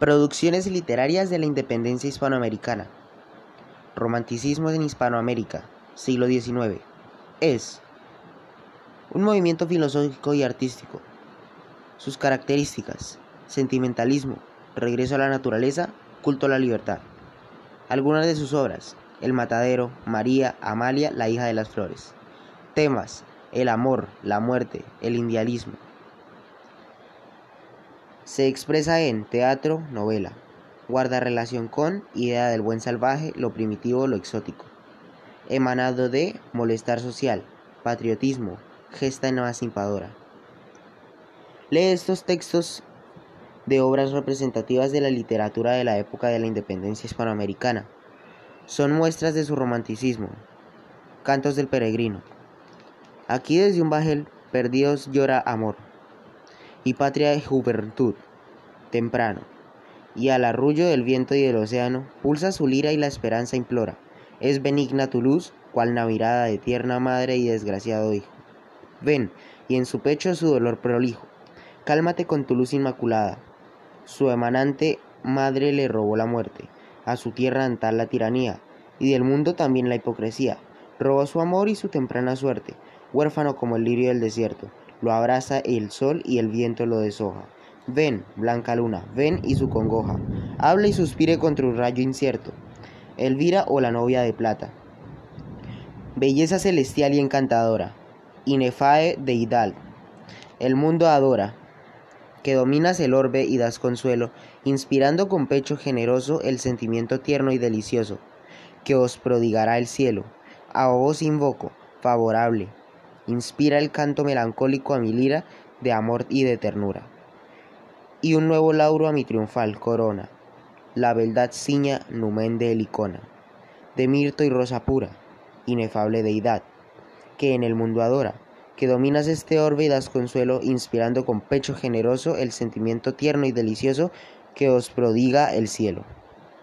Producciones literarias de la independencia hispanoamericana. Romanticismo en Hispanoamérica, siglo XIX. Es un movimiento filosófico y artístico. Sus características. Sentimentalismo, regreso a la naturaleza, culto a la libertad. Algunas de sus obras. El Matadero, María, Amalia, la hija de las flores. Temas. El amor, la muerte, el idealismo. Se expresa en teatro, novela. Guarda relación con idea del buen salvaje, lo primitivo, lo exótico. Emanado de molestar social, patriotismo, gesta emancipadora. Lee estos textos de obras representativas de la literatura de la época de la independencia hispanoamericana. Son muestras de su romanticismo. Cantos del peregrino. Aquí desde un bajel perdidos llora amor y patria de juventud, temprano, y al arrullo del viento y del océano, pulsa su lira y la esperanza implora. Es benigna tu luz, cual navirada de tierna madre y desgraciado hijo. Ven, y en su pecho su dolor prolijo. Cálmate con tu luz inmaculada. Su emanante madre le robó la muerte, a su tierra natal la tiranía, y del mundo también la hipocresía. Robó su amor y su temprana suerte, huérfano como el lirio del desierto lo abraza el sol y el viento lo deshoja. Ven, blanca luna, ven y su congoja. Habla y suspire contra un rayo incierto. Elvira o la novia de plata. Belleza celestial y encantadora. Inefae deidad. El mundo adora. Que dominas el orbe y das consuelo, inspirando con pecho generoso el sentimiento tierno y delicioso, que os prodigará el cielo. A vos invoco, favorable, inspira el canto melancólico a mi lira de amor y de ternura. Y un nuevo lauro a mi triunfal corona, la beldad ciña numen de helicona, de mirto y rosa pura, inefable deidad, que en el mundo adora, que dominas este orbe y das consuelo, inspirando con pecho generoso el sentimiento tierno y delicioso que os prodiga el cielo.